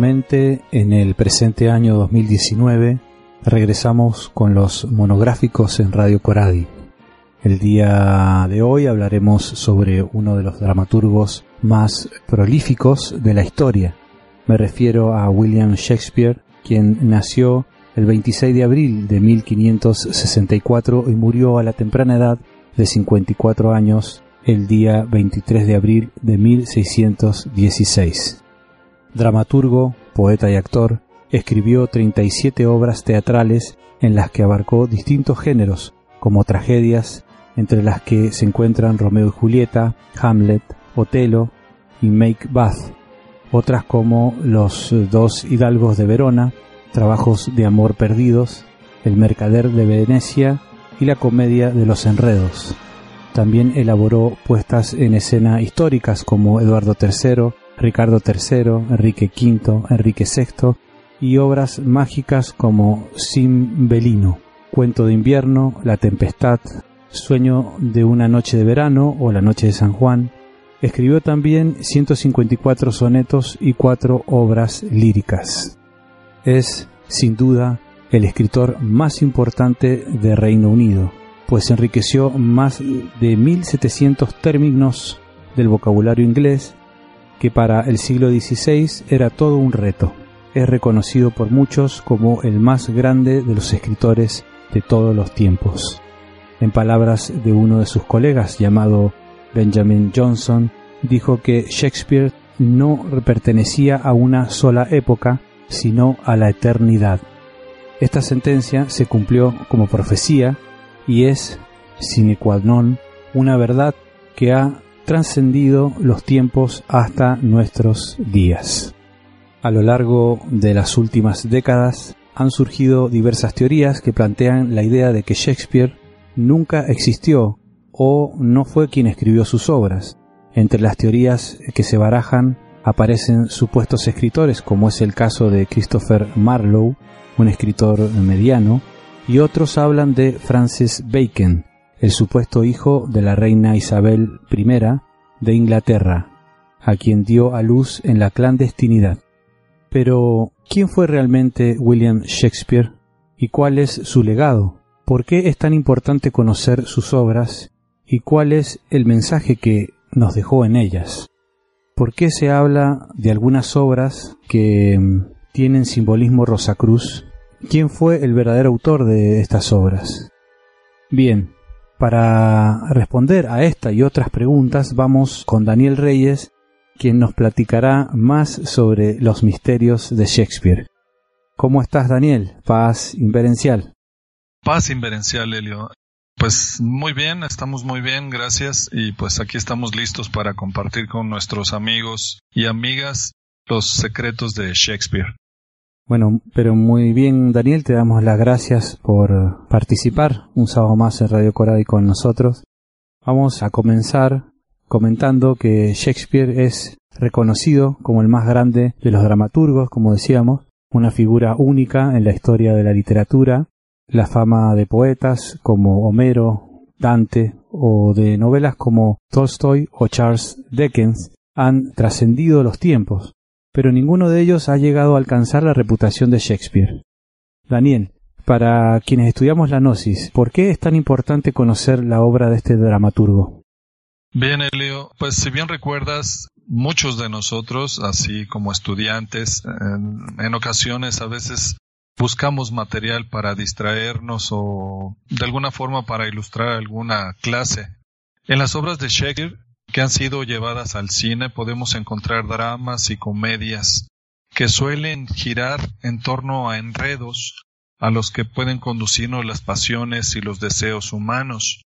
Nuevamente, en el presente año 2019, regresamos con los monográficos en Radio Coradi. El día de hoy hablaremos sobre uno de los dramaturgos más prolíficos de la historia. Me refiero a William Shakespeare, quien nació el 26 de abril de 1564 y murió a la temprana edad de 54 años el día 23 de abril de 1616 dramaturgo, poeta y actor, escribió 37 obras teatrales en las que abarcó distintos géneros, como tragedias, entre las que se encuentran Romeo y Julieta, Hamlet, Otelo y Make Bath, otras como Los dos hidalgos de Verona, Trabajos de amor perdidos, El mercader de Venecia y la comedia de los enredos. También elaboró puestas en escena históricas como Eduardo III, Ricardo III, Enrique V, Enrique VI y obras mágicas como Belino, Cuento de invierno, La tempestad, Sueño de una noche de verano o La noche de San Juan. Escribió también 154 sonetos y cuatro obras líricas. Es, sin duda, el escritor más importante de Reino Unido, pues enriqueció más de 1700 términos del vocabulario inglés que para el siglo XVI era todo un reto. Es reconocido por muchos como el más grande de los escritores de todos los tiempos. En palabras de uno de sus colegas llamado Benjamin Johnson, dijo que Shakespeare no pertenecía a una sola época, sino a la eternidad. Esta sentencia se cumplió como profecía y es, sine qua non, una verdad que ha trascendido los tiempos hasta nuestros días. A lo largo de las últimas décadas han surgido diversas teorías que plantean la idea de que Shakespeare nunca existió o no fue quien escribió sus obras. Entre las teorías que se barajan aparecen supuestos escritores como es el caso de Christopher Marlowe, un escritor mediano, y otros hablan de Francis Bacon, el supuesto hijo de la reina Isabel I de Inglaterra, a quien dio a luz en la clandestinidad. Pero, ¿quién fue realmente William Shakespeare y cuál es su legado? ¿Por qué es tan importante conocer sus obras y cuál es el mensaje que nos dejó en ellas? ¿Por qué se habla de algunas obras que mm, tienen simbolismo rosacruz? ¿Quién fue el verdadero autor de estas obras? Bien, para responder a esta y otras preguntas vamos con Daniel Reyes, quien nos platicará más sobre los misterios de Shakespeare. ¿Cómo estás, Daniel? Paz inverencial. Paz inverencial, Elio. Pues muy bien, estamos muy bien, gracias. Y pues aquí estamos listos para compartir con nuestros amigos y amigas los secretos de Shakespeare. Bueno, pero muy bien, Daniel, te damos las gracias por participar un sábado más en Radio Coradi con nosotros. Vamos a comenzar comentando que Shakespeare es reconocido como el más grande de los dramaturgos, como decíamos, una figura única en la historia de la literatura. La fama de poetas como Homero, Dante o de novelas como Tolstoy o Charles Dickens han trascendido los tiempos pero ninguno de ellos ha llegado a alcanzar la reputación de Shakespeare. Daniel, para quienes estudiamos la Gnosis, ¿por qué es tan importante conocer la obra de este dramaturgo? Bien, Elio, pues si bien recuerdas, muchos de nosotros, así como estudiantes, en, ocasiones a veces buscamos material para distraernos o de alguna forma para ilustrar alguna clase. En las obras de Shakespeare que han sido llevadas al cine podemos encontrar dramas y comedias que suelen girar en torno a enredos a los que pueden conducirnos las pasiones y los deseos humanos.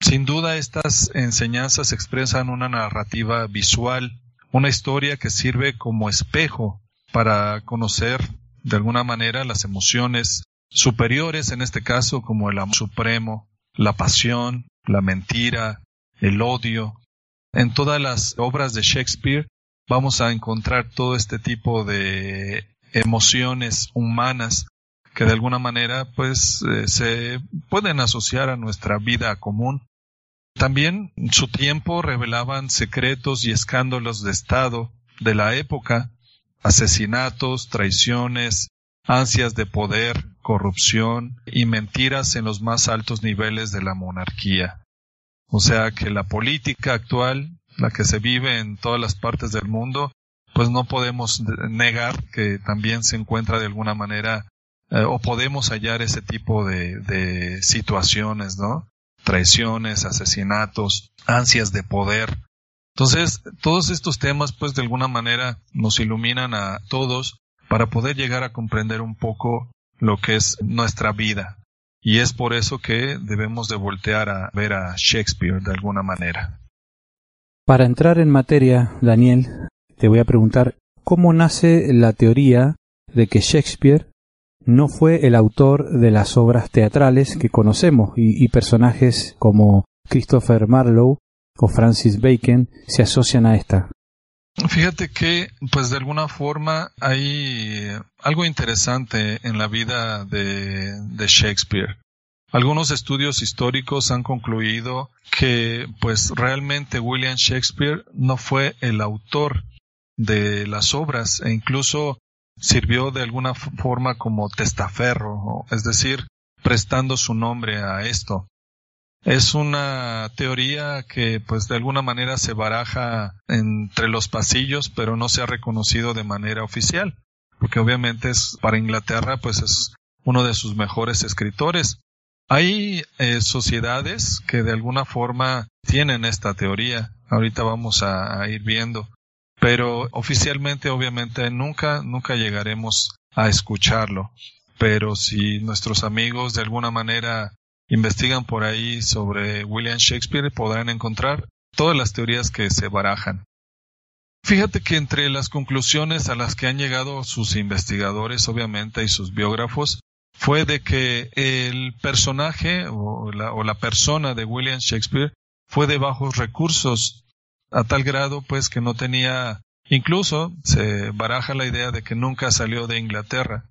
Sin duda estas enseñanzas expresan una narrativa visual, una historia que sirve como espejo para conocer de alguna manera las emociones superiores, en este caso como el amor supremo, la pasión, la mentira, el odio, en todas las obras de Shakespeare vamos a encontrar todo este tipo de emociones humanas que de alguna manera pues eh, se pueden asociar a nuestra vida común. También su tiempo revelaban secretos y escándalos de Estado de la época, asesinatos, traiciones, ansias de poder, corrupción y mentiras en los más altos niveles de la monarquía. O sea que la política actual, la que se vive en todas las partes del mundo, pues no podemos negar que también se encuentra de alguna manera eh, o podemos hallar ese tipo de, de situaciones, ¿no? Traiciones, asesinatos, ansias de poder. Entonces, todos estos temas, pues de alguna manera nos iluminan a todos para poder llegar a comprender un poco lo que es nuestra vida. Y es por eso que debemos de voltear a ver a Shakespeare de alguna manera. Para entrar en materia, Daniel, te voy a preguntar cómo nace la teoría de que Shakespeare no fue el autor de las obras teatrales que conocemos y, personajes como Christopher Marlowe o Francis Bacon se asocian a esta. Fíjate que, pues de alguna forma hay algo interesante en la vida de, de, Shakespeare. Algunos estudios históricos han concluido que, pues realmente William Shakespeare no fue el autor de las obras e incluso sirvió de alguna forma como testaferro, es decir, prestando su nombre a esto. Es una teoría que pues de alguna manera se baraja entre los pasillos, pero no se ha reconocido de manera oficial, porque obviamente es para Inglaterra pues es uno de sus mejores escritores. Hay eh, sociedades que de alguna forma tienen esta teoría. Ahorita vamos a ir viendo pero oficialmente obviamente nunca, nunca llegaremos a escucharlo. Pero si nuestros amigos de alguna manera investigan por ahí sobre William Shakespeare, podrán encontrar todas las teorías que se barajan. Fíjate que entre las conclusiones a las que han llegado sus investigadores, obviamente, y sus biógrafos, fue de que el personaje o la, o la persona de William Shakespeare fue de bajos recursos a tal grado pues que no tenía, incluso se baraja la idea de que nunca salió de Inglaterra.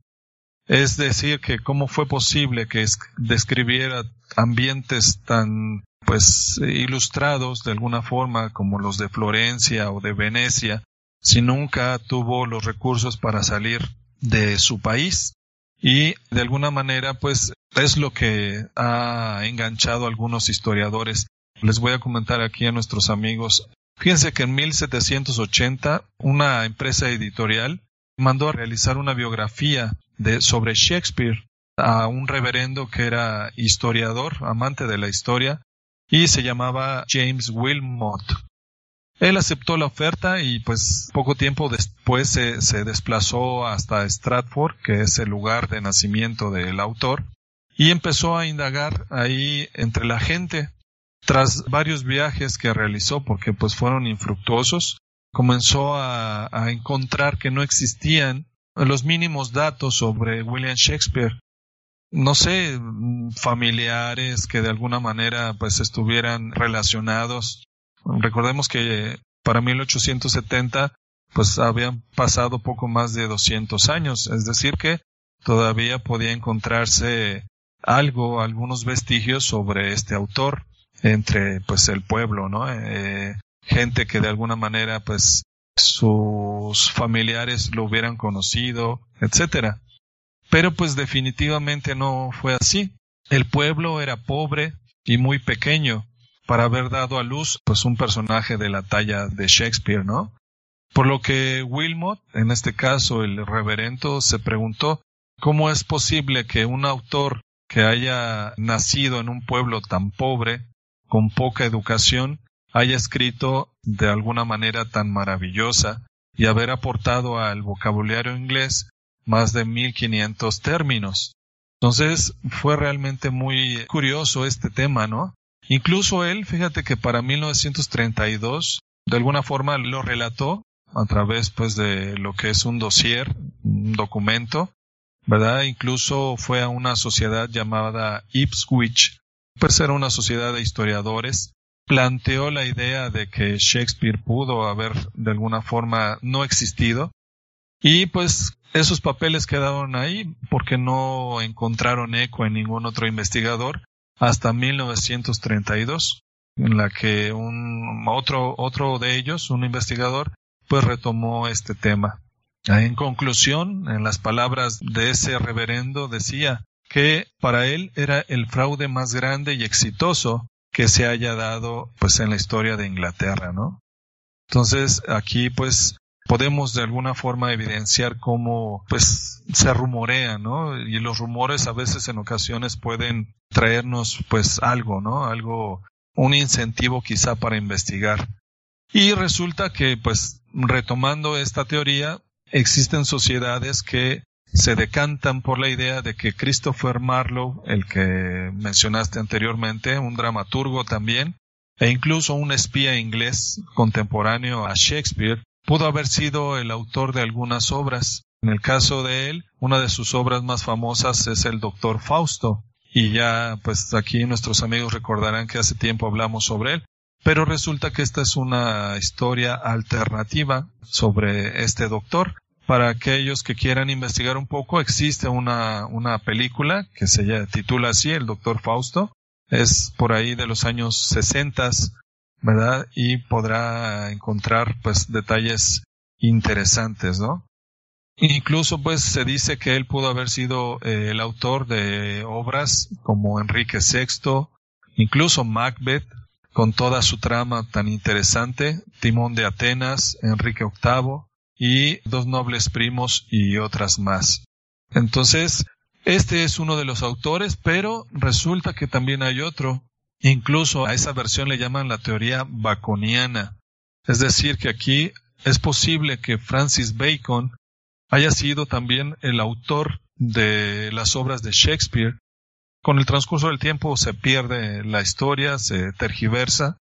Es decir, que cómo fue posible que describiera ambientes tan pues ilustrados de alguna forma como los de Florencia o de Venecia, si nunca tuvo los recursos para salir de su país. Y de alguna manera, pues es lo que ha enganchado a algunos historiadores. Les voy a comentar aquí a nuestros amigos Fíjense que en 1780 una empresa editorial mandó a realizar una biografía sobre Shakespeare a un reverendo que era historiador, amante de la historia, y se llamaba James Wilmot. Él aceptó la oferta y pues poco tiempo después se, se, desplazó hasta Stratford, que es el lugar de nacimiento del autor, y empezó a indagar ahí entre la gente tras varios viajes que realizó, porque pues fueron infructuosos, comenzó a, encontrar que no existían los mínimos datos sobre William Shakespeare. No sé, familiares que de alguna manera pues estuvieran relacionados. Recordemos que para 1870 pues habían pasado poco más de 200 años, es decir que todavía podía encontrarse algo, algunos vestigios sobre este autor entre pues el pueblo, ¿no? Eh, gente que de alguna manera pues sus familiares lo hubieran conocido, etcétera. Pero pues definitivamente no fue así. El pueblo era pobre y muy pequeño para haber dado a luz pues un personaje de la talla de Shakespeare, ¿no? Por lo que Wilmot, en este caso el reverendo, se preguntó cómo es posible que un autor que haya nacido en un pueblo tan pobre con poca educación haya escrito de alguna manera tan maravillosa y haber aportado al vocabulario inglés más de 1500 términos. Entonces fue realmente muy curioso este tema, ¿no? Incluso él, fíjate que para 1932, de alguna forma lo relató a través pues de lo que es un dossier, un documento, ¿verdad? Incluso fue a una sociedad llamada Ipswich pues era una sociedad de historiadores, planteó la idea de que Shakespeare pudo haber de alguna forma no existido y pues esos papeles quedaron ahí porque no encontraron eco en ningún otro investigador hasta 1932 en la que un otro otro de ellos, un investigador, pues retomó este tema. En conclusión, en las palabras de ese reverendo decía que para él era el fraude más grande y exitoso que se haya dado pues en la historia de Inglaterra, ¿no? Entonces, aquí pues podemos de alguna forma evidenciar cómo pues se rumorea, ¿no? Y los rumores a veces en ocasiones pueden traernos pues algo, ¿no? Algo, un incentivo quizá para investigar. Y resulta que pues retomando esta teoría, existen sociedades que se decantan por la idea de que Christopher Marlowe, el que mencionaste anteriormente, un dramaturgo también, e incluso un espía inglés contemporáneo a Shakespeare, pudo haber sido el autor de algunas obras. En el caso de él, una de sus obras más famosas es el Doctor Fausto, y ya pues aquí nuestros amigos recordarán que hace tiempo hablamos sobre él, pero resulta que esta es una historia alternativa sobre este doctor. Para aquellos que quieran investigar un poco, existe una, una película que se titula así, El Doctor Fausto. Es por ahí de los años 60, ¿verdad? Y podrá encontrar pues detalles interesantes, ¿no? Incluso pues se dice que él pudo haber sido eh, el autor de obras como Enrique VI, incluso Macbeth, con toda su trama tan interesante, Timón de Atenas, Enrique VIII y Dos Nobles Primos y otras más. Entonces, este es uno de los autores, pero resulta que también hay otro. Incluso a esa versión le llaman la teoría baconiana. Es decir, que aquí es posible que Francis Bacon haya sido también el autor de las obras de Shakespeare con el transcurso del tiempo se pierde la historia, se tergiversa,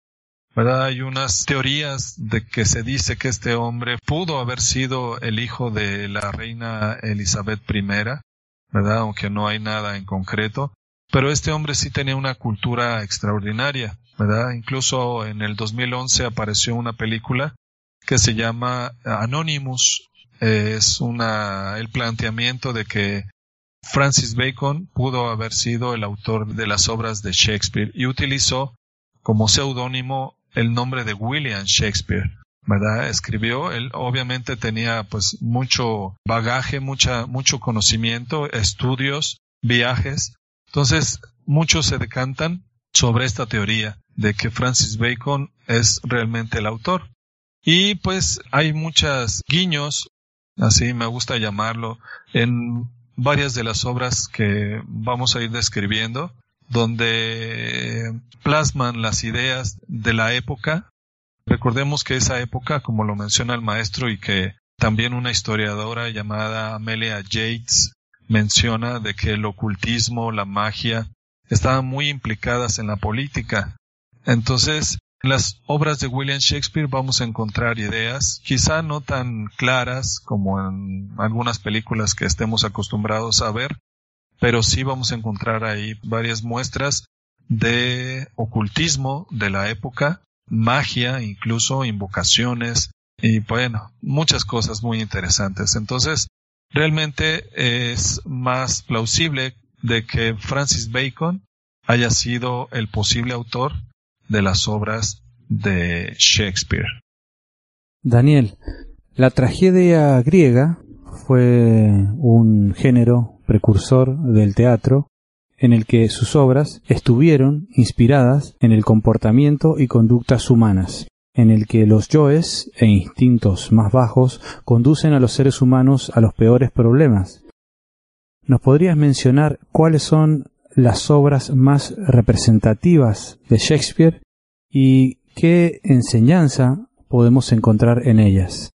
¿verdad? Hay unas teorías de que se dice que este hombre pudo haber sido el hijo de la reina Elizabeth I, ¿verdad? Aunque no hay nada en concreto. Pero este hombre sí tenía una cultura extraordinaria, ¿verdad? Incluso en el 2011 apareció una película que se llama Anonymous. Es una, el planteamiento de que Francis Bacon pudo haber sido el autor de las obras de Shakespeare y utilizó como seudónimo el nombre de William Shakespeare. ¿verdad? Escribió, él obviamente tenía pues mucho bagaje, mucha, mucho conocimiento, estudios, viajes. Entonces, muchos se decantan sobre esta teoría de que Francis Bacon es realmente el autor. Y pues hay muchos guiños, así me gusta llamarlo, en varias de las obras que vamos a ir describiendo, donde plasman las ideas de la época. Recordemos que esa época, como lo menciona el maestro y que también una historiadora llamada Amelia Yates menciona de que el ocultismo, la magia, estaban muy implicadas en la política. Entonces, en las obras de William Shakespeare vamos a encontrar ideas, quizá no tan claras como en algunas películas que estemos acostumbrados a ver, pero sí vamos a encontrar ahí varias muestras de ocultismo de la época, magia, incluso invocaciones y bueno, muchas cosas muy interesantes. Entonces, realmente es más plausible de que Francis Bacon haya sido el posible autor de las obras de Shakespeare. Daniel, la tragedia griega fue un género precursor del teatro en el que sus obras estuvieron inspiradas en el comportamiento y conductas humanas, en el que los yoes e instintos más bajos conducen a los seres humanos a los peores problemas. ¿Nos podrías mencionar cuáles son las obras más representativas de Shakespeare y qué enseñanza podemos encontrar en ellas.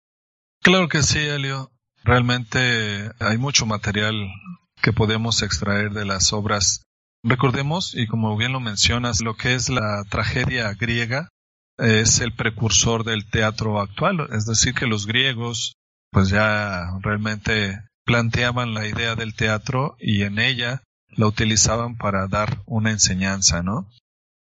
Claro que sí, Elio. Realmente hay mucho material que podemos extraer de las obras. Recordemos, y como bien lo mencionas, lo que es la tragedia griega es el precursor del teatro actual, es decir, que los griegos pues ya realmente planteaban la idea del teatro y en ella la utilizaban para dar una enseñanza, ¿no?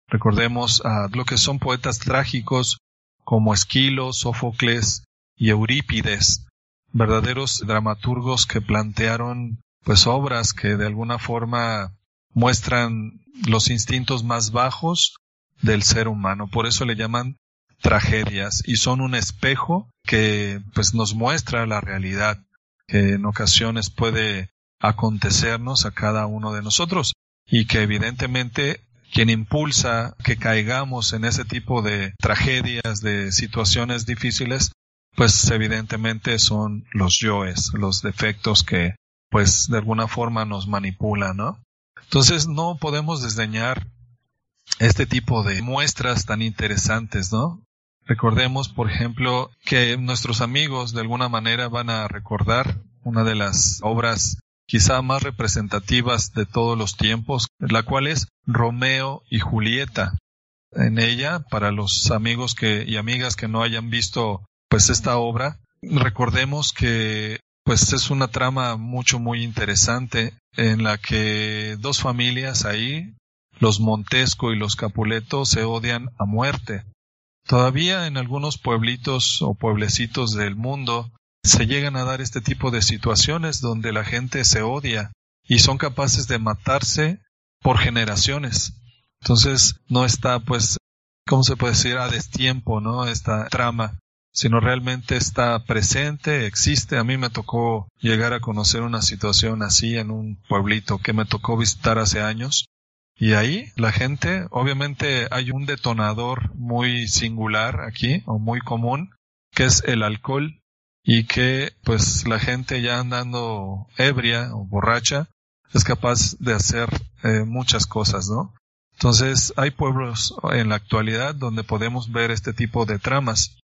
Recordemos a lo que son poetas trágicos como Esquilo, Sófocles y Eurípides, verdaderos dramaturgos que plantearon pues obras que de alguna forma muestran los instintos más bajos del ser humano. Por eso le llaman tragedias y son un espejo que pues nos muestra la realidad que en ocasiones puede acontecernos a cada uno de nosotros y que evidentemente quien impulsa que caigamos en ese tipo de tragedias, de situaciones difíciles, pues evidentemente son los yoes, los defectos que pues de alguna forma nos manipulan, ¿no? Entonces no podemos desdeñar este tipo de muestras tan interesantes, ¿no? Recordemos, por ejemplo, que nuestros amigos de alguna manera van a recordar una de las obras quizá más representativas de todos los tiempos, la cual es Romeo y Julieta. En ella, para los amigos que, y amigas que no hayan visto pues esta obra, recordemos que pues es una trama mucho muy interesante en la que dos familias ahí, los Montesco y los Capuleto, se odian a muerte. Todavía en algunos pueblitos o pueblecitos del mundo se llegan a dar este tipo de situaciones donde la gente se odia y son capaces de matarse por generaciones. Entonces no está pues, ¿cómo se puede decir? A destiempo, ¿no? Esta trama, sino realmente está presente, existe. A mí me tocó llegar a conocer una situación así en un pueblito que me tocó visitar hace años. Y ahí la gente, obviamente hay un detonador muy singular aquí, o muy común, que es el alcohol y que pues la gente ya andando ebria o borracha es capaz de hacer eh, muchas cosas, ¿no? Entonces hay pueblos en la actualidad donde podemos ver este tipo de tramas.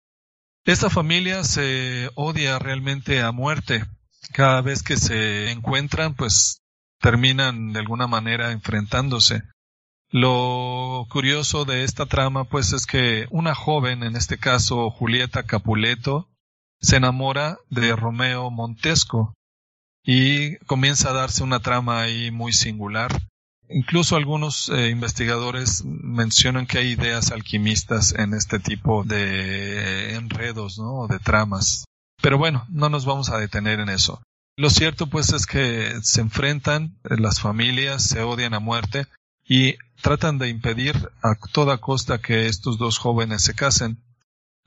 Esta familia se odia realmente a muerte. Cada vez que se encuentran, pues terminan de alguna manera enfrentándose. Lo curioso de esta trama, pues, es que una joven, en este caso Julieta Capuleto, se enamora de Romeo Montesco y comienza a darse una trama ahí muy singular. Incluso algunos eh, investigadores mencionan que hay ideas alquimistas en este tipo de enredos, ¿no? De tramas. Pero bueno, no nos vamos a detener en eso. Lo cierto pues es que se enfrentan las familias, se odian a muerte y tratan de impedir a toda costa que estos dos jóvenes se casen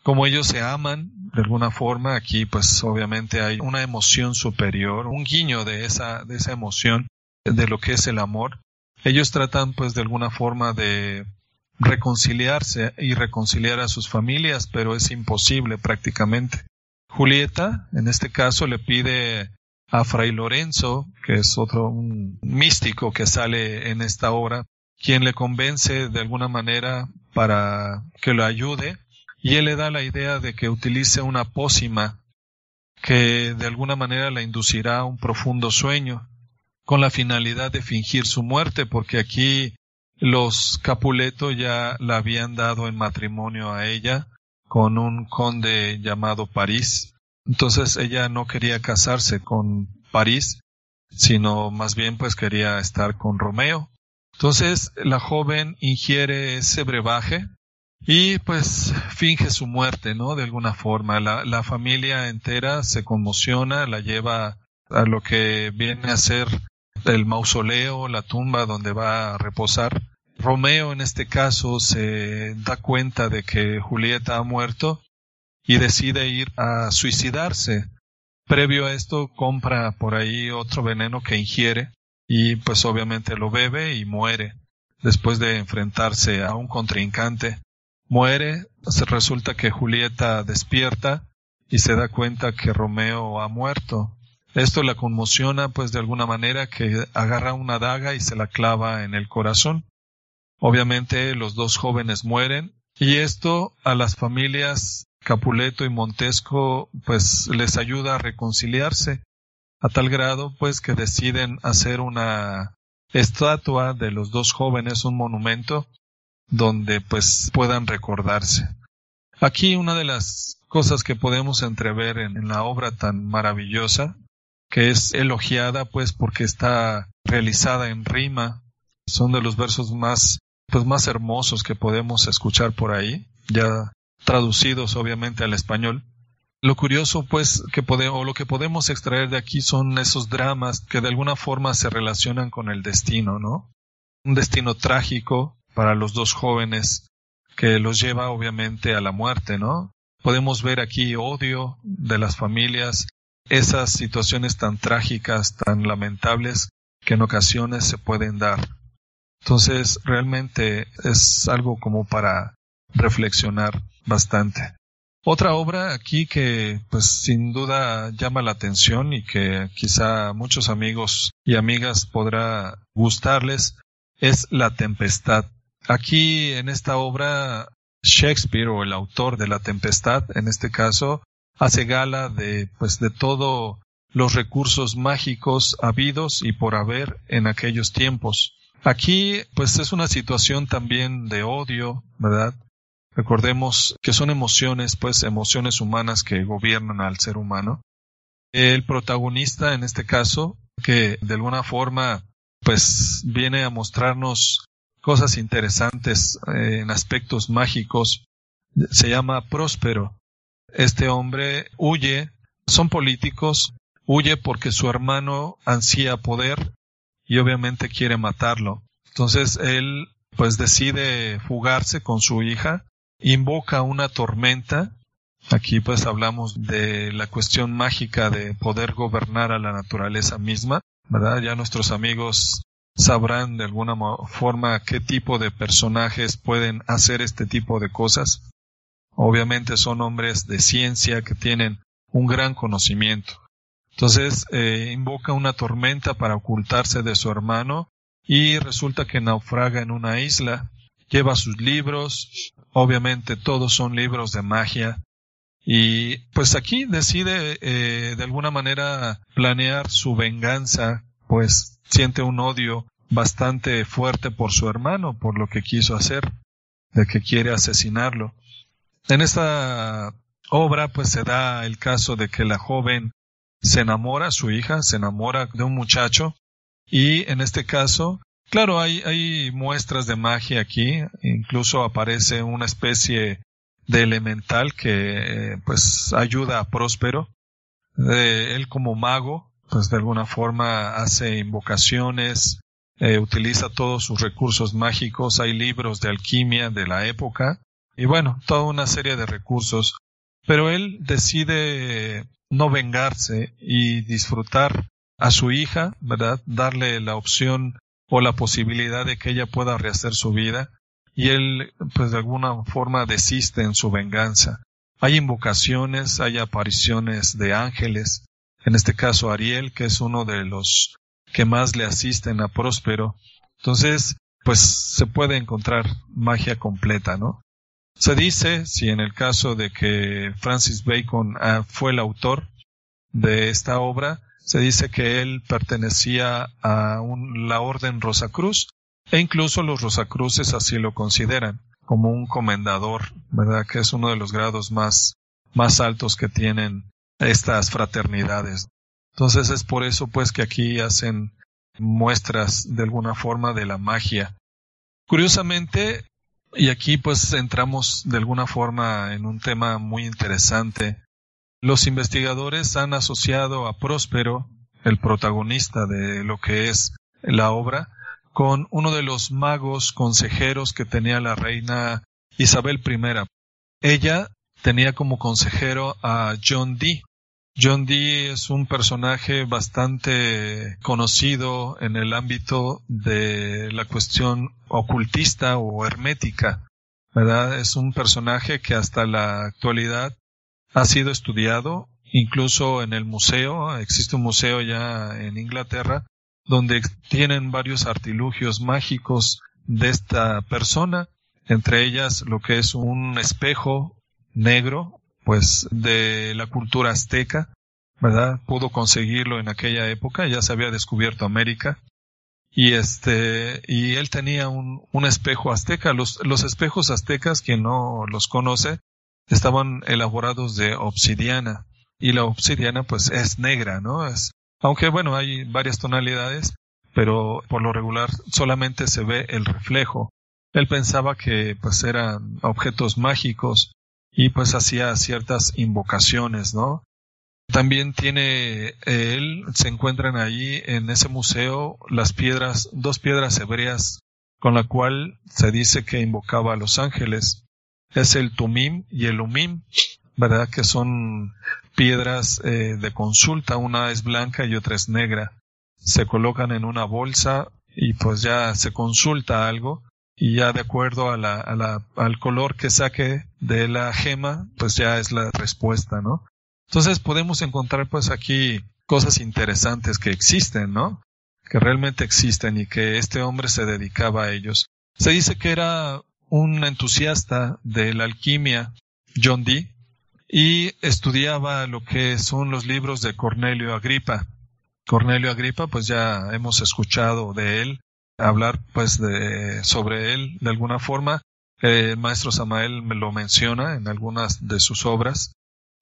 como ellos se aman de alguna forma, aquí pues obviamente hay una emoción superior, un guiño de esa, de esa emoción, de lo que es el amor. Ellos tratan pues de alguna forma de reconciliarse y reconciliar a sus familias, pero es imposible prácticamente. Julieta, en este caso, le pide a Fray Lorenzo, que es otro un místico que sale en esta obra, quien le convence de alguna manera para que lo ayude y él le da la idea de que utilice una pócima que de alguna manera la inducirá a un profundo sueño, con la finalidad de fingir su muerte, porque aquí los Capuleto ya la habían dado en matrimonio a ella con un conde llamado París. Entonces ella no quería casarse con París, sino más bien pues quería estar con Romeo. Entonces la joven ingiere ese brebaje y pues finge su muerte, ¿no? De alguna forma. La, la familia entera se conmociona, la lleva a lo que viene a ser el mausoleo, la tumba donde va a reposar. Romeo en este caso se da cuenta de que Julieta ha muerto y decide ir a suicidarse. Previo a esto compra por ahí otro veneno que ingiere y pues obviamente lo bebe y muere después de enfrentarse a un contrincante muere, resulta que Julieta despierta y se da cuenta que Romeo ha muerto. Esto la conmociona pues de alguna manera que agarra una daga y se la clava en el corazón. Obviamente los dos jóvenes mueren y esto a las familias Capuleto y Montesco pues les ayuda a reconciliarse a tal grado pues que deciden hacer una estatua de los dos jóvenes, un monumento donde pues puedan recordarse. Aquí una de las cosas que podemos entrever en, la obra tan maravillosa, que es elogiada pues porque está realizada en rima, son de los versos más pues más hermosos que podemos escuchar por ahí, ya traducidos obviamente al español. Lo curioso, pues, que o lo que podemos extraer de aquí son esos dramas que de alguna forma se relacionan con el destino, ¿no? Un destino trágico, para los dos jóvenes que los lleva obviamente a la muerte, ¿no? Podemos ver aquí odio de las familias, esas situaciones tan trágicas, tan lamentables que en ocasiones se pueden dar. Entonces, realmente es algo como para reflexionar bastante. Otra obra aquí que pues sin duda llama la atención y que quizá a muchos amigos y amigas podrá gustarles es La Tempestad. Aquí en esta obra Shakespeare o el autor de La Tempestad en este caso hace gala de pues de todo los recursos mágicos habidos y por haber en aquellos tiempos. Aquí pues es una situación también de odio, ¿verdad? Recordemos que son emociones, pues emociones humanas que gobiernan al ser humano. El protagonista, en este caso, que de alguna forma, pues viene a mostrarnos cosas interesantes eh, en aspectos mágicos, se llama Próspero. Este hombre huye, son políticos, huye porque su hermano ansía poder y obviamente quiere matarlo. Entonces él pues decide fugarse con su hija invoca una tormenta. Aquí pues hablamos de la cuestión mágica de poder gobernar a la naturaleza misma, ¿verdad? Ya nuestros amigos sabrán de alguna forma qué tipo de personajes pueden hacer este tipo de cosas. Obviamente son hombres de ciencia que tienen un gran conocimiento. Entonces eh, invoca una tormenta para ocultarse de su hermano y resulta que naufraga en una isla. Lleva sus libros, Obviamente todos son libros de magia. Y pues aquí decide eh, de alguna manera planear su venganza, pues siente un odio bastante fuerte por su hermano, por lo que quiso hacer, de que quiere asesinarlo. En esta obra pues se da el caso de que la joven se enamora, su hija se enamora de un muchacho y en este caso Claro, hay, hay muestras de magia aquí, incluso aparece una especie de elemental que pues ayuda a Próspero. él como mago, pues de alguna forma hace invocaciones, eh, utiliza todos sus recursos mágicos, hay libros de alquimia de la época y bueno, toda una serie de recursos, pero él decide no vengarse y disfrutar a su hija, ¿verdad? Darle la opción o la posibilidad de que ella pueda rehacer su vida y él pues de alguna forma desiste en su venganza. Hay invocaciones, hay apariciones de ángeles, en este caso Ariel, que es uno de los que más le asisten a Próspero. Entonces, pues se puede encontrar magia completa, ¿no? Se dice, si en el caso de que Francis Bacon ah, fue el autor de esta obra, se dice que él pertenecía a la Orden Rosacruz e incluso los Rosacruces así lo consideran como un comendador, ¿verdad? Que es uno de los grados más, más altos que tienen estas fraternidades. Entonces es por eso pues que aquí hacen muestras de alguna forma de la magia. Curiosamente, y aquí pues entramos de alguna forma en un tema muy interesante, los investigadores han asociado a Próspero, el protagonista de lo que es la obra, con uno de los magos consejeros que tenía la reina Isabel I. Ella tenía como consejero a John Dee. John Dee es un personaje bastante conocido en el ámbito de la cuestión ocultista o hermética, ¿verdad? Es un personaje que hasta la actualidad ha sido estudiado incluso en el museo. Existe un museo ya en Inglaterra donde tienen varios artilugios mágicos de esta persona, entre ellas lo que es un espejo negro, pues de la cultura azteca, ¿verdad? Pudo conseguirlo en aquella época, ya se había descubierto América. Y este, y él tenía un, un espejo azteca. Los, los espejos aztecas, quien no los conoce, estaban elaborados de obsidiana y la obsidiana pues es negra, ¿no? Es, aunque bueno, hay varias tonalidades, pero por lo regular solamente se ve el reflejo. Él pensaba que pues eran objetos mágicos y pues hacía ciertas invocaciones, ¿no? También tiene él, se encuentran ahí en ese museo las piedras, dos piedras hebreas con la cual se dice que invocaba a los ángeles es el tumim y el umim, ¿verdad? Que son piedras eh, de consulta, una es blanca y otra es negra. Se colocan en una bolsa y pues ya se consulta algo y ya de acuerdo al color que saque de la gema, pues ya es la respuesta, ¿no? Entonces podemos encontrar pues aquí cosas interesantes que existen, ¿no? Que realmente existen y que este hombre se dedicaba a ellos. Se dice que era un entusiasta de la alquimia, John Dee, y estudiaba lo que son los libros de Cornelio Agripa. Cornelio Agripa, pues ya hemos escuchado de él hablar pues de, sobre él de alguna forma. el maestro Samael me lo menciona en algunas de sus obras.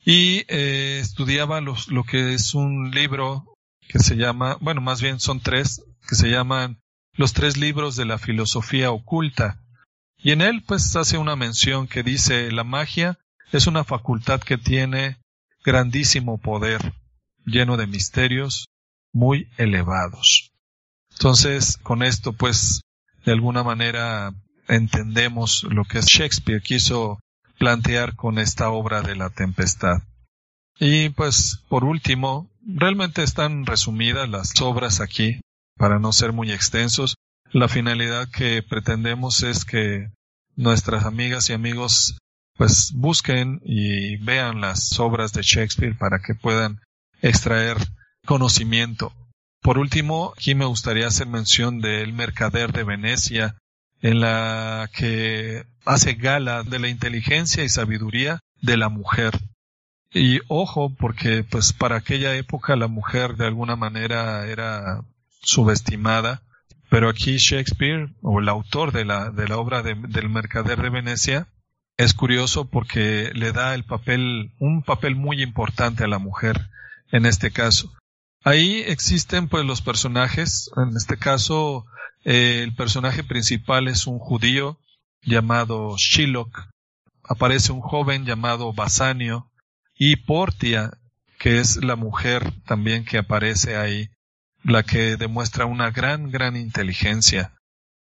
Y eh, estudiaba los, lo que es un libro que se llama, bueno, más bien son tres, que se llaman los tres libros de la filosofía oculta. Y en él pues hace una mención que dice la magia es una facultad que tiene grandísimo poder, lleno de misterios muy elevados. Entonces, con esto pues de alguna manera entendemos lo que Shakespeare quiso plantear con esta obra de la tempestad. Y pues por último, realmente están resumidas las obras aquí para no ser muy extensos. La finalidad que pretendemos es que nuestras amigas y amigos pues busquen y vean las obras de Shakespeare para que puedan extraer conocimiento. Por último, aquí me gustaría hacer mención del Mercader de Venecia, en la que hace gala de la inteligencia y sabiduría de la mujer. Y ojo, porque pues para aquella época la mujer de alguna manera era subestimada, pero aquí Shakespeare, o el autor de la, de la obra del Mercader de Venecia, es curioso porque le da el papel, un papel muy importante a la mujer en este caso. Ahí existen pues los personajes, en este caso eh, el personaje principal es un judío llamado Shiloh, aparece un joven llamado Basanio y Portia, que es la mujer también que aparece ahí la que demuestra una gran, gran inteligencia.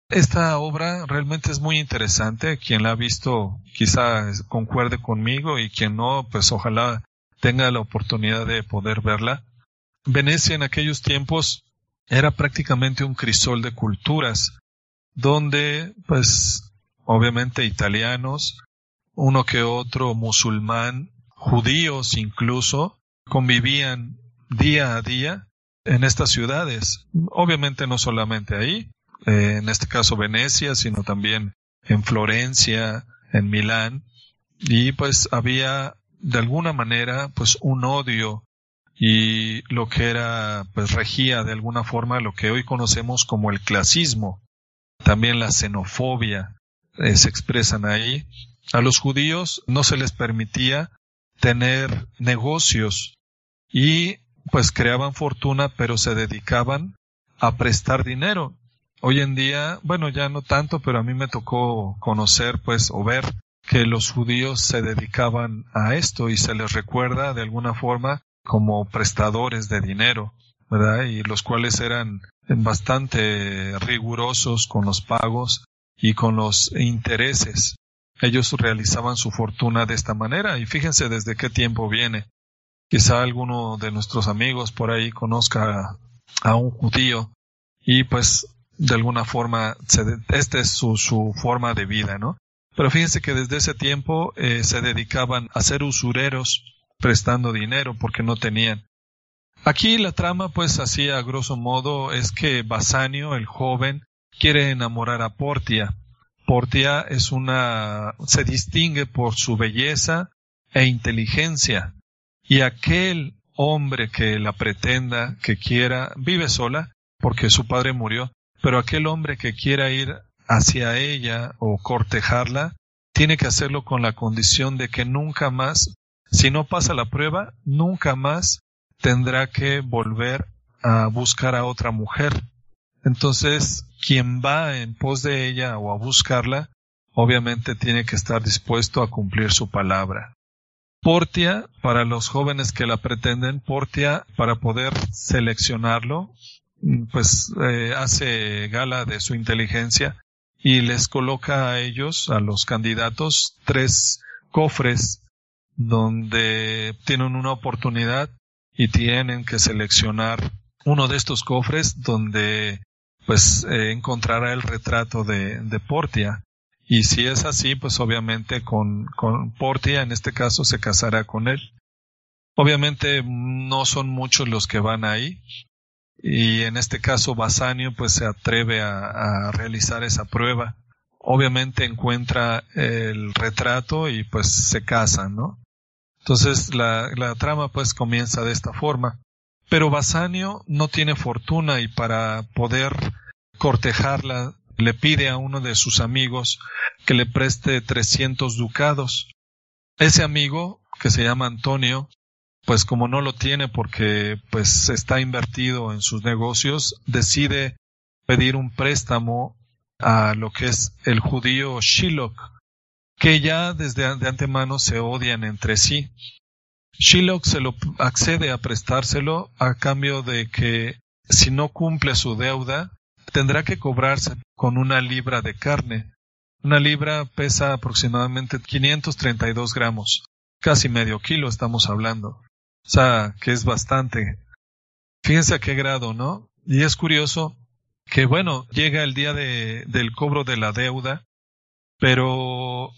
Esta obra realmente es muy interesante. Quien la ha visto quizá concuerde conmigo y quien no, pues ojalá tenga la oportunidad de poder verla. Venecia en aquellos tiempos era prácticamente un crisol de culturas, donde, pues, obviamente italianos, uno que otro musulmán, judíos incluso, convivían día a día en estas ciudades. Obviamente no solamente ahí, eh, en este caso Venecia, sino también en Florencia, en Milán, y pues había de alguna manera pues un odio y lo que era pues regía de alguna forma lo que hoy conocemos como el clasismo, también la xenofobia eh, se expresan ahí. A los judíos no se les permitía tener negocios y pues creaban fortuna, pero se dedicaban a prestar dinero. Hoy en día, bueno, ya no tanto, pero a mí me tocó conocer, pues, o ver que los judíos se dedicaban a esto y se les recuerda de alguna forma como prestadores de dinero, ¿verdad? Y los cuales eran bastante rigurosos con los pagos y con los intereses. Ellos realizaban su fortuna de esta manera y fíjense desde qué tiempo viene. Quizá alguno de nuestros amigos por ahí conozca a un judío y pues de alguna forma esta es su, su, forma de vida, ¿no? Pero fíjense que desde ese tiempo eh, se dedicaban a ser usureros prestando dinero porque no tenían. Aquí la trama pues así a grosso modo es que Basanio, el joven, quiere enamorar a Portia. Portia es una, se distingue por su belleza e inteligencia y aquel hombre que la pretenda, que quiera, vive sola, porque su padre murió, pero aquel hombre que quiera ir hacia ella o cortejarla, tiene que hacerlo con la condición de que nunca más, si no pasa la prueba, nunca más tendrá que volver a buscar a otra mujer. Entonces, quien va en pos de ella o a buscarla, obviamente tiene que estar dispuesto a cumplir su palabra. Portia, para los jóvenes que la pretenden, Portia, para poder seleccionarlo, pues eh, hace gala de su inteligencia y les coloca a ellos, a los candidatos, tres cofres donde tienen una oportunidad y tienen que seleccionar uno de estos cofres donde pues eh, encontrará el retrato de, de, Portia. Y si es así, pues obviamente con, con Portia, en este caso, se casará con él. Obviamente no son muchos los que van ahí. Y en este caso Basanio pues se atreve a, a realizar esa prueba. Obviamente encuentra el retrato y pues se casan, ¿no? Entonces la, trama pues comienza de esta forma. Pero Basanio no tiene fortuna y para poder cortejarla le pide a uno de sus amigos que le preste 300 ducados. Ese amigo, que se llama Antonio, pues como no lo tiene porque pues está invertido en sus negocios, decide pedir un préstamo a lo que es el judío Shiloh, que ya desde de antemano se odian entre sí. Shiloh se lo accede a prestárselo a cambio de que si no cumple su deuda, tendrá que cobrarse con una libra de carne. Una libra pesa aproximadamente 532 gramos, casi medio kilo estamos hablando. O sea, que es bastante. Fíjense a qué grado, ¿no? Y es curioso que, bueno, llega el día de, del cobro de la deuda pero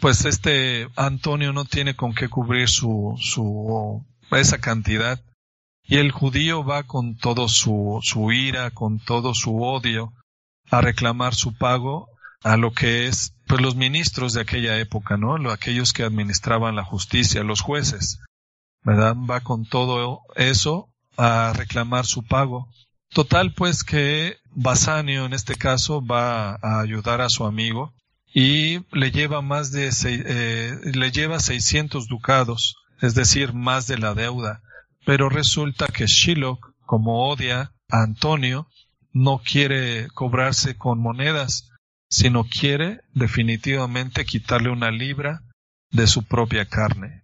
pues este Antonio no tiene con qué cubrir su, su, esa cantidad. Y el judío va con todo su, su ira, con todo su odio, a reclamar su pago a lo que es, pues los ministros de aquella época, ¿no? Aquellos que administraban la justicia, los jueces, ¿verdad? Va con todo eso a reclamar su pago. Total, pues que Basanio en este caso va a ayudar a su amigo y le lleva más de eh, le lleva 600 ducados, es decir, más de la deuda. Pero resulta que Shiloh, como odia a Antonio, no quiere cobrarse con monedas, sino quiere definitivamente quitarle una libra de su propia carne.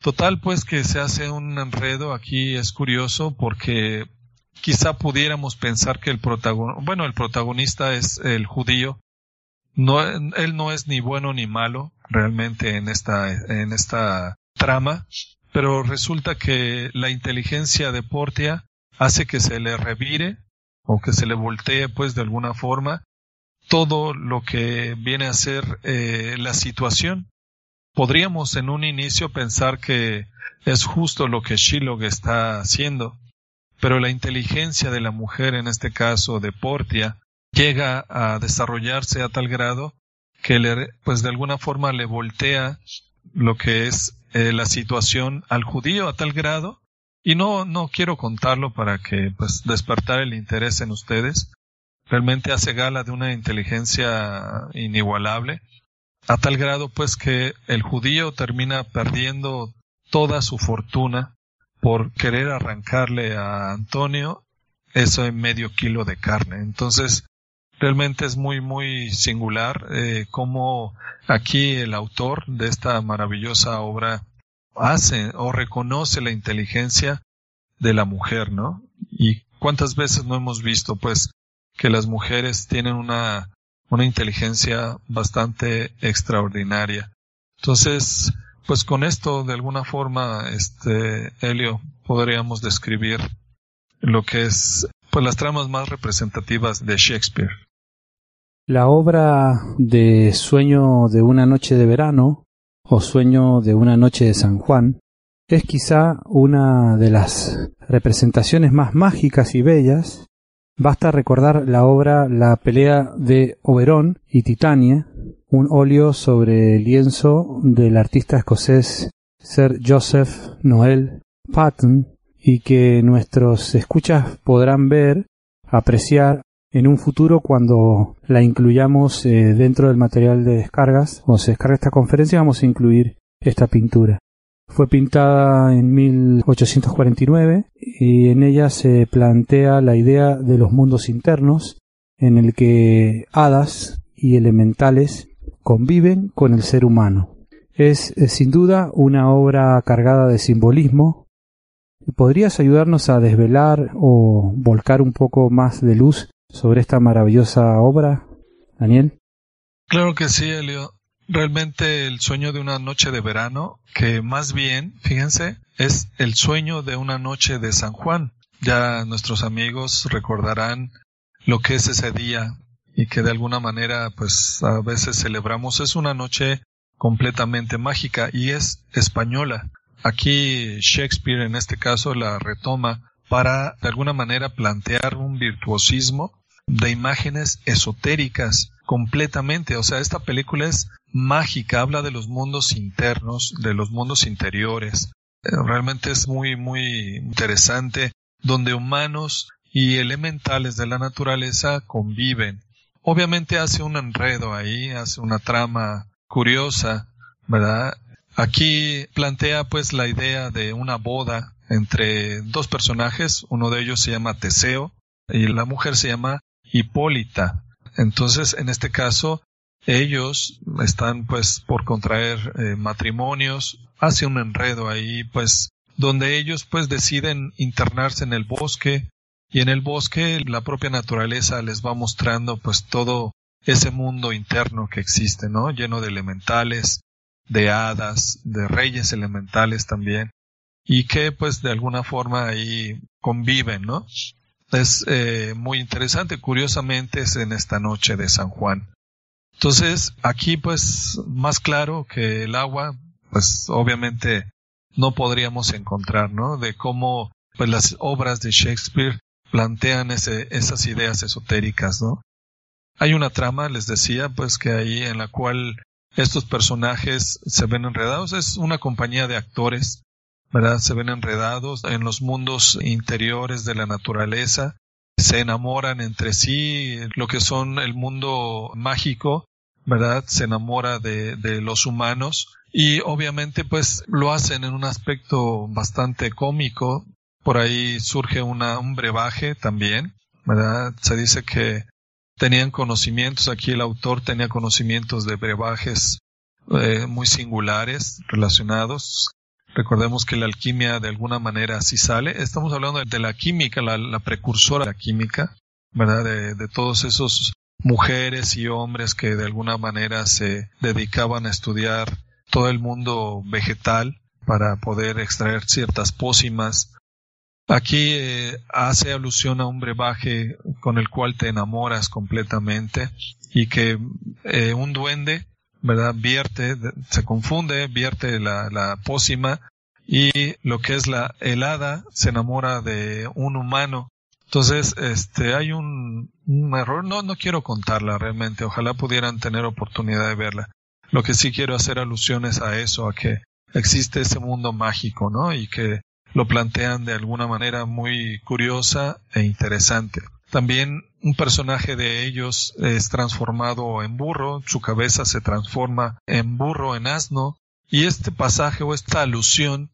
Total, pues que se hace un enredo aquí es curioso porque quizá pudiéramos pensar que el protagonista, bueno, el protagonista es el judío no, él no es ni bueno ni malo realmente en esta, en esta trama, pero resulta que la inteligencia de Portia hace que se le revire o que se le voltee pues de alguna forma todo lo que viene a ser eh, la situación. Podríamos en un inicio pensar que es justo lo que Shiloh está haciendo, pero la inteligencia de la mujer, en este caso de Portia, llega a desarrollarse a tal grado que le, pues de alguna forma le voltea lo que es eh, la situación al judío a tal grado. Y no no quiero contarlo para que pues despertar el interés en ustedes. Realmente hace gala de una inteligencia inigualable a tal grado pues que el judío termina perdiendo toda su fortuna por querer arrancarle a Antonio eso en medio kilo de carne. Entonces realmente es muy, muy singular eh, cómo aquí el autor de esta maravillosa obra hace o reconoce la inteligencia de la mujer, ¿no? Y cuántas veces no hemos visto, pues, que las mujeres tienen una, una inteligencia bastante extraordinaria. Entonces, pues con esto, de alguna forma, este, Helio, podríamos describir lo que es, pues, las tramas más representativas de Shakespeare. La obra de Sueño de una noche de verano o Sueño de una noche de San Juan es quizá una de las representaciones más mágicas y bellas. Basta recordar la obra La pelea de Oberón y Titania, un óleo sobre lienzo del artista escocés Sir Joseph Noel Patton y que nuestros escuchas podrán ver, apreciar en un futuro cuando la incluyamos eh, dentro del material de descargas o se descarga esta conferencia vamos a incluir esta pintura. Fue pintada en 1849 y en ella se plantea la idea de los mundos internos en el que hadas y elementales conviven con el ser humano. Es, es sin duda una obra cargada de simbolismo. ¿Podrías ayudarnos a desvelar o volcar un poco más de luz sobre esta maravillosa obra, Daniel. Claro que sí, Elio. Realmente el sueño de una noche de verano, que más bien, fíjense, es el sueño de una noche de San Juan. Ya nuestros amigos recordarán lo que es ese día y que de alguna manera pues a veces celebramos. Es una noche completamente mágica y es española. Aquí Shakespeare en este caso la retoma para de alguna manera plantear un virtuosismo de imágenes esotéricas completamente. O sea, esta película es mágica, habla de los mundos internos, de los mundos interiores. Eh, realmente es muy, muy interesante donde humanos y elementales de la naturaleza conviven. Obviamente hace un enredo ahí, hace una trama curiosa, ¿verdad? Aquí plantea pues la idea de una boda entre dos personajes, uno de ellos se llama Teseo y la mujer se llama Hipólita. Entonces, en este caso, ellos están pues por contraer eh, matrimonios, hace un enredo ahí pues donde ellos pues deciden internarse en el bosque y en el bosque la propia naturaleza les va mostrando pues todo ese mundo interno que existe, ¿no? Lleno de elementales, de hadas, de reyes elementales también y que pues de alguna forma ahí conviven, ¿no? Es eh, muy interesante, curiosamente es en esta noche de San Juan. Entonces, aquí pues más claro que el agua, pues obviamente no podríamos encontrar, ¿no? De cómo pues, las obras de Shakespeare plantean ese, esas ideas esotéricas, ¿no? Hay una trama, les decía, pues que ahí en la cual estos personajes se ven enredados. Es una compañía de actores, ¿verdad? Se ven enredados en los mundos interiores de la naturaleza, se enamoran entre sí, lo que son el mundo mágico, ¿verdad? Se enamora de, los humanos y obviamente pues lo hacen en un aspecto bastante cómico. Por ahí surge una, un brebaje también, ¿verdad? Se dice que tenían conocimientos, aquí el autor tenía conocimientos de brebajes eh, muy singulares relacionados. Recordemos que la alquimia de alguna manera así sale. Estamos hablando de la química, la, precursora de la química, ¿verdad? De, de todos esos mujeres y hombres que de alguna manera se dedicaban a estudiar todo el mundo vegetal para poder extraer ciertas pócimas. Aquí eh, hace alusión a un brebaje con el cual te enamoras completamente y que eh, un duende, ¿verdad? Vierte, se confunde, vierte la, la pócima y lo que es la helada se enamora de un humano. Entonces, este, hay un, un error, no, no quiero contarla realmente, ojalá pudieran tener oportunidad de verla. Lo que sí quiero hacer alusiones a eso, a que existe ese mundo mágico, ¿no? Y que lo plantean de alguna manera muy curiosa e interesante. También un personaje de ellos es transformado en burro, su cabeza se transforma en burro, en asno, y este pasaje o esta alusión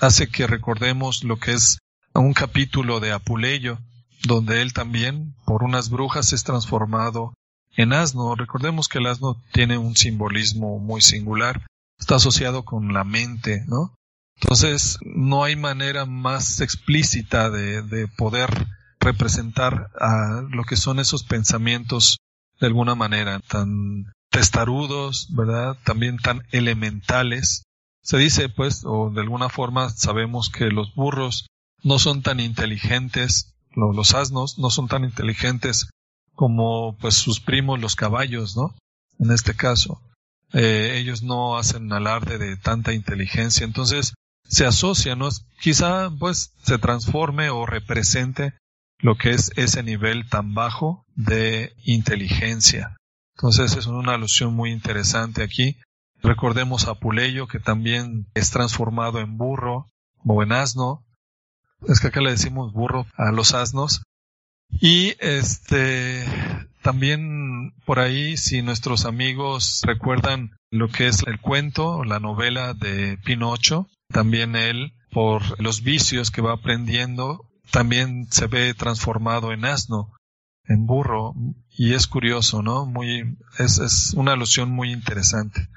hace que recordemos lo que es un capítulo de Apuleyo, donde él también, por unas brujas, es transformado en asno. Recordemos que el asno tiene un simbolismo muy singular. Está asociado con la mente, ¿no? Entonces, no hay manera más explícita de, de poder representar a lo que son esos pensamientos de alguna manera tan testarudos, ¿verdad? También tan elementales. Se dice, pues, o de alguna forma sabemos que los burros no son tan inteligentes, los asnos no son tan inteligentes como pues sus primos los caballos, ¿no? En este caso, eh, ellos no hacen alarde de tanta inteligencia, entonces se asocia, ¿no? Quizá pues se transforme o represente lo que es ese nivel tan bajo de inteligencia. Entonces es una alusión muy interesante aquí. Recordemos a Puleyo que también es transformado en burro o en asno. Es que acá le decimos burro a los asnos y este también por ahí, si nuestros amigos recuerdan lo que es el cuento, la novela de Pinocho, también él, por los vicios que va aprendiendo, también se ve transformado en asno, en burro, y es curioso, ¿no? Muy, es, es una alusión muy interesante.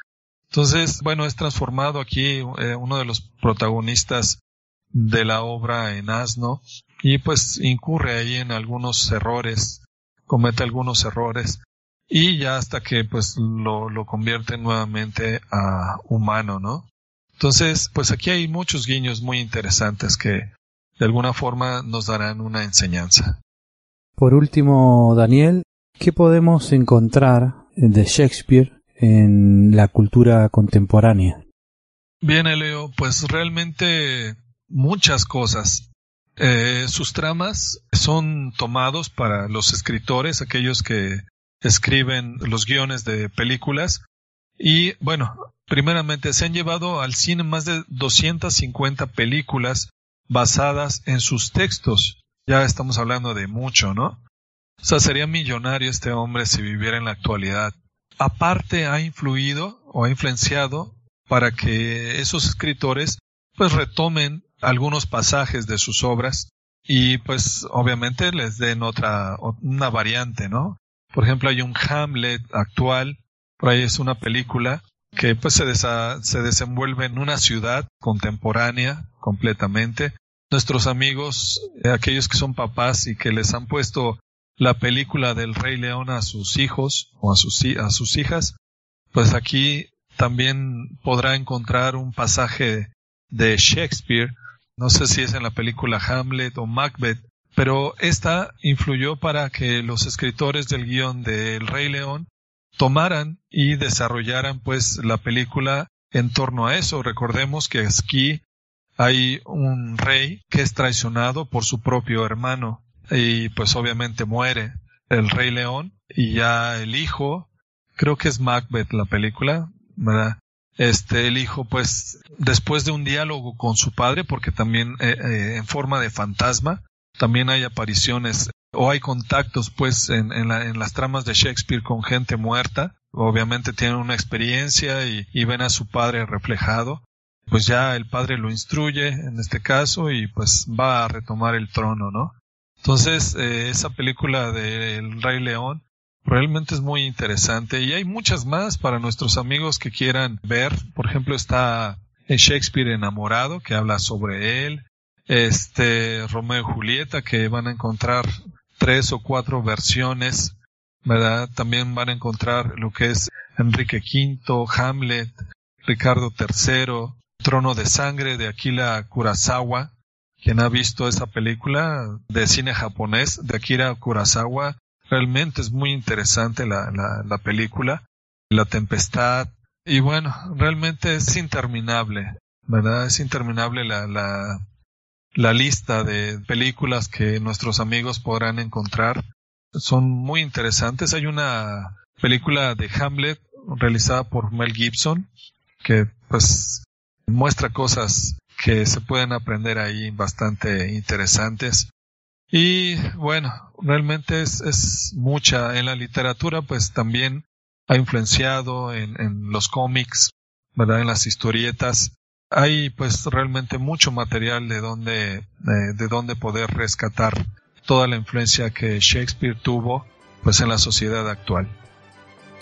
Entonces, bueno, es transformado aquí eh, uno de los protagonistas de la obra en asno y pues incurre ahí en algunos errores, comete algunos errores. y ya hasta que pues lo, lo convierte nuevamente a humano, ¿no? Entonces, pues aquí hay muchos guiños muy interesantes que de alguna forma nos darán una enseñanza. Por último, Daniel, ¿qué podemos encontrar de Shakespeare en la cultura contemporánea? Bien, Eleo, pues realmente muchas cosas. Eh, sus tramas son tomados para los escritores, aquellos que escriben los guiones de películas. Y bueno, primeramente se han llevado al cine más de 250 películas basadas en sus textos. Ya estamos hablando de mucho, ¿no? O sea, sería millonario este hombre si viviera en la actualidad. Aparte, ha influido o ha influenciado para que esos escritores pues retomen algunos pasajes de sus obras y pues obviamente les den otra, una variante, ¿no? Por ejemplo, hay un Hamlet actual, por ahí es una película que pues se, se desenvuelve en una ciudad contemporánea completamente. Nuestros amigos, eh, aquellos que son papás y que les han puesto la película del Rey León a sus hijos o a sus, a sus hijas, pues aquí también podrá encontrar un pasaje de Shakespeare, no sé si es en la película Hamlet o Macbeth, pero esta influyó para que los escritores del guion de El Rey León tomaran y desarrollaran pues la película en torno a eso. Recordemos que aquí hay un rey que es traicionado por su propio hermano y pues obviamente muere el rey león y ya el hijo, creo que es Macbeth la película, ¿verdad? Este, el hijo pues después de un diálogo con su padre, porque también eh, eh, en forma de fantasma, también hay apariciones o hay contactos pues en, en, las tramas de Shakespeare con gente muerta, obviamente tienen una experiencia y ven a su padre reflejado, pues ya el padre lo instruye en este caso y pues va a retomar el trono, ¿no? Entonces, eh, esa película de El Rey León realmente es muy interesante y hay muchas más para nuestros amigos que quieran ver. Por ejemplo, está Shakespeare enamorado, que habla sobre él. Este, Romeo y Julieta, que van a encontrar tres o cuatro versiones, ¿verdad? También van a encontrar lo que es Enrique V, Hamlet, Ricardo III, Trono de Sangre de Aquila Kurosawa, quien ha visto esa película de cine japonés de Akira Kurosawa, realmente es muy interesante la, la, película, La Tempestad, y bueno, realmente es interminable, ¿verdad? Es interminable la, la, la lista de películas que nuestros amigos podrán encontrar. Son muy interesantes. Hay una película de Hamlet realizada por Mel Gibson que pues muestra cosas que se pueden aprender ahí bastante interesantes. Y bueno, realmente es, es mucha. En la literatura pues también ha influenciado en, en los cómics, ¿verdad? En las historietas. Hay pues realmente mucho material de donde, de, de donde poder rescatar toda la influencia que Shakespeare tuvo pues en la sociedad actual.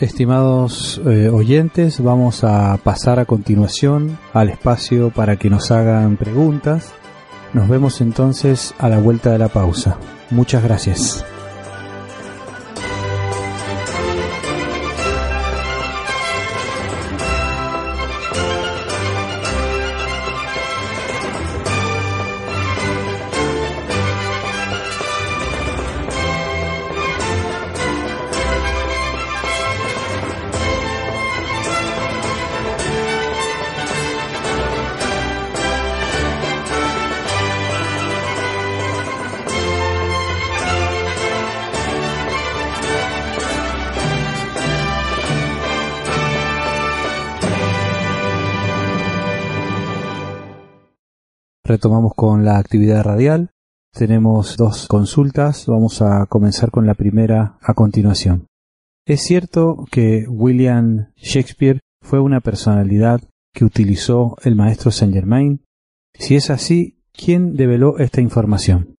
Estimados eh, oyentes, vamos a pasar a continuación al espacio para que nos hagan preguntas. Nos vemos entonces a la vuelta de la pausa. Muchas gracias. Retomamos con la actividad radial. Tenemos dos consultas. Vamos a comenzar con la primera a continuación. ¿Es cierto que William Shakespeare fue una personalidad que utilizó el maestro Saint Germain? Si es así, ¿quién develó esta información?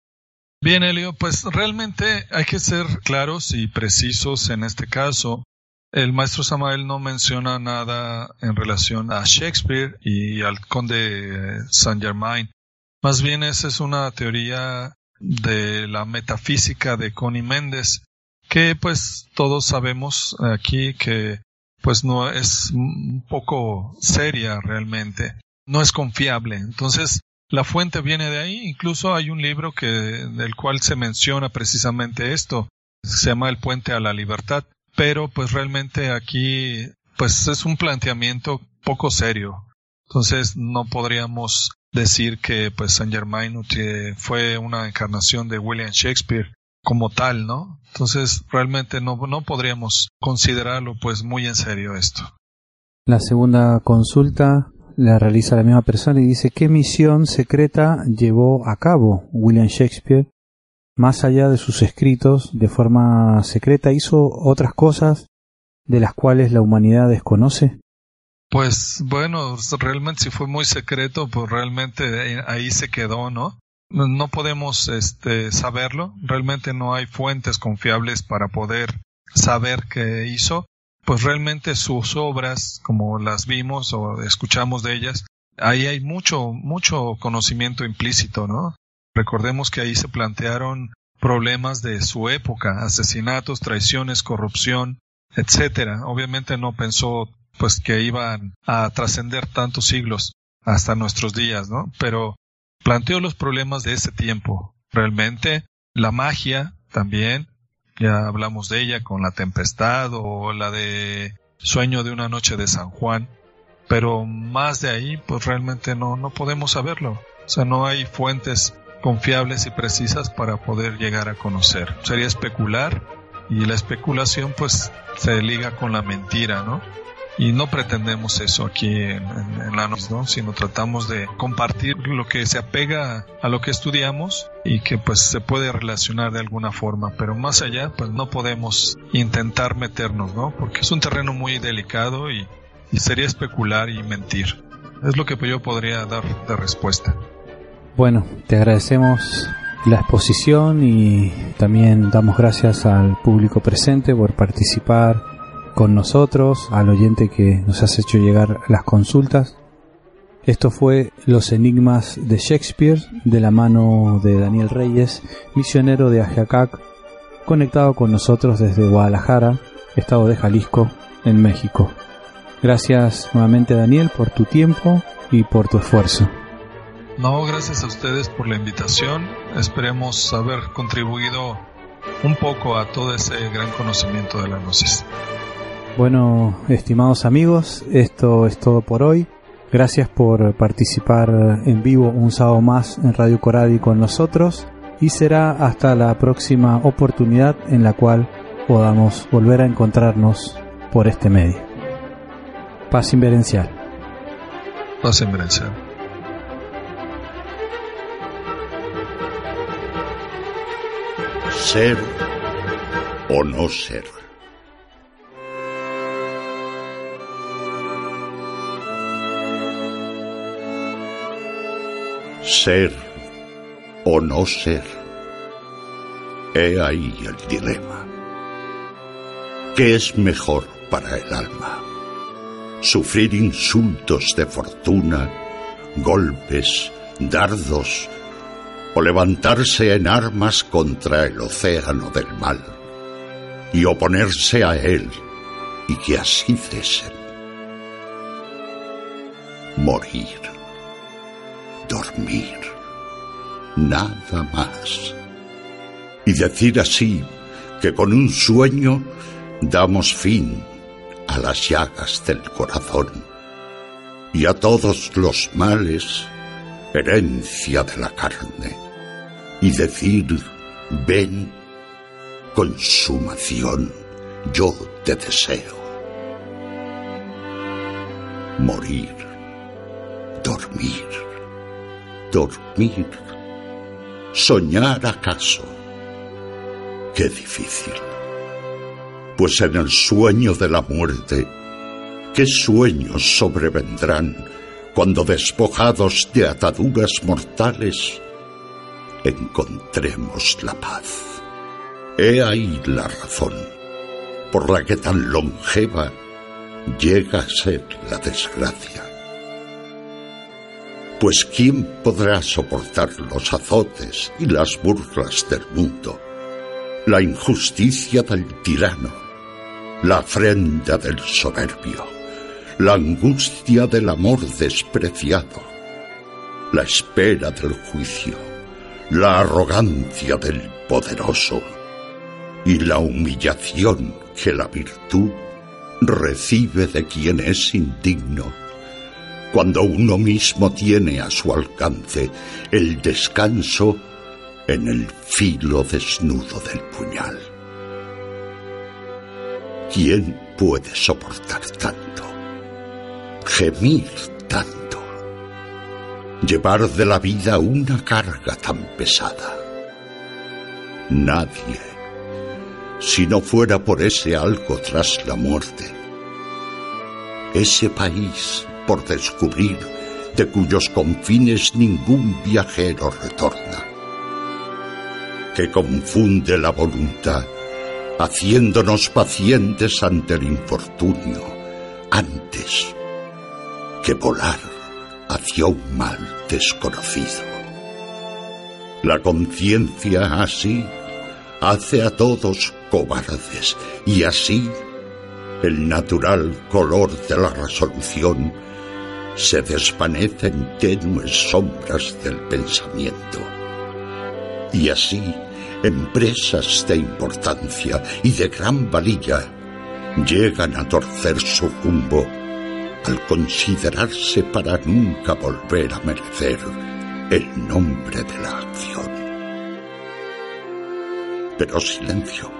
Bien, Elio, pues realmente hay que ser claros y precisos en este caso. El maestro Samael no menciona nada en relación a Shakespeare y al conde Saint Germain. Más bien esa es una teoría de la metafísica de Connie Méndez, que pues todos sabemos aquí que pues no es un poco seria realmente, no es confiable. Entonces, la fuente viene de ahí, incluso hay un libro que del cual se menciona precisamente esto, se llama El puente a la libertad, pero pues realmente aquí pues es un planteamiento poco serio. Entonces, no podríamos decir que pues Saint Germain fue una encarnación de William Shakespeare como tal, ¿no? Entonces realmente no, no podríamos considerarlo pues muy en serio esto. La segunda consulta la realiza la misma persona y dice qué misión secreta llevó a cabo William Shakespeare más allá de sus escritos de forma secreta hizo otras cosas de las cuales la humanidad desconoce pues bueno, realmente si fue muy secreto, pues realmente ahí se quedó, ¿no? No podemos este, saberlo, realmente no hay fuentes confiables para poder saber qué hizo, pues realmente sus obras, como las vimos o escuchamos de ellas, ahí hay mucho, mucho conocimiento implícito, ¿no? Recordemos que ahí se plantearon problemas de su época, asesinatos, traiciones, corrupción, etcétera. Obviamente no pensó pues que iban a trascender tantos siglos hasta nuestros días, ¿no? Pero planteó los problemas de ese tiempo. Realmente la magia también, ya hablamos de ella con la tempestad o la de sueño de una noche de San Juan, pero más de ahí pues realmente no, no podemos saberlo. O sea, no hay fuentes confiables y precisas para poder llegar a conocer. Sería especular y la especulación pues se liga con la mentira, ¿no? Y no pretendemos eso aquí en, la noche, ¿no? sino tratamos de compartir lo que se apega a lo que estudiamos y que pues se puede relacionar de alguna forma, pero más allá pues no podemos intentar meternos, ¿no? Porque es un terreno muy delicado y, y sería especular y mentir. Es lo que yo podría dar de respuesta. Bueno, te agradecemos la exposición y también damos gracias al público presente por participar con nosotros, al oyente que nos has hecho llegar las consultas. Esto fue Los Enigmas de Shakespeare, de la mano de Daniel Reyes, misionero de Ajiacac, conectado con nosotros desde Guadalajara, estado de Jalisco, en México. Gracias nuevamente Daniel por tu tiempo y por tu esfuerzo. No, gracias a ustedes por la invitación. Esperemos haber contribuido un poco a todo ese gran conocimiento de la gnosis. Bueno, estimados amigos, esto es todo por hoy. Gracias por participar en vivo un sábado más en Radio Coradi con nosotros y será hasta la próxima oportunidad en la cual podamos volver a encontrarnos por este medio. Paz inverencial. Paz inverencial. Ser o no ser. Ser o no ser. He ahí el dilema. ¿Qué es mejor para el alma? Sufrir insultos de fortuna, golpes, dardos, o levantarse en armas contra el océano del mal y oponerse a él y que así cesen. Morir dormir, nada más. Y decir así que con un sueño damos fin a las llagas del corazón y a todos los males, herencia de la carne, y decir, ven, consumación, yo te deseo. Morir, dormir dormir, soñar acaso. Qué difícil. Pues en el sueño de la muerte, ¿qué sueños sobrevendrán cuando despojados de ataduras mortales encontremos la paz? He ahí la razón por la que tan longeva llega a ser la desgracia pues ¿quién podrá soportar los azotes y las burlas del mundo. La injusticia del tirano, la afrenta del soberbio, la angustia del amor despreciado, la espera del juicio, la arrogancia del poderoso y la humillación que la virtud recibe de quien es indigno cuando uno mismo tiene a su alcance el descanso en el filo desnudo del puñal. ¿Quién puede soportar tanto? Gemir tanto. Llevar de la vida una carga tan pesada. Nadie, si no fuera por ese algo tras la muerte. Ese país por descubrir de cuyos confines ningún viajero retorna, que confunde la voluntad, haciéndonos pacientes ante el infortunio, antes que volar hacia un mal desconocido. La conciencia así hace a todos cobardes y así el natural color de la resolución se desvanece en tenues sombras del pensamiento. Y así, empresas de importancia y de gran valía llegan a torcer su rumbo al considerarse para nunca volver a merecer el nombre de la acción. Pero silencio.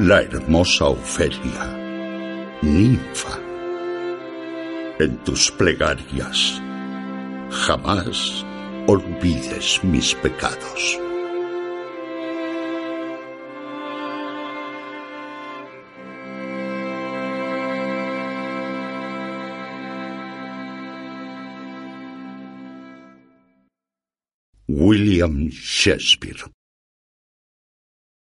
La hermosa Ofelia, ninfa, en tus plegarias. Jamás olvides mis pecados. William Shakespeare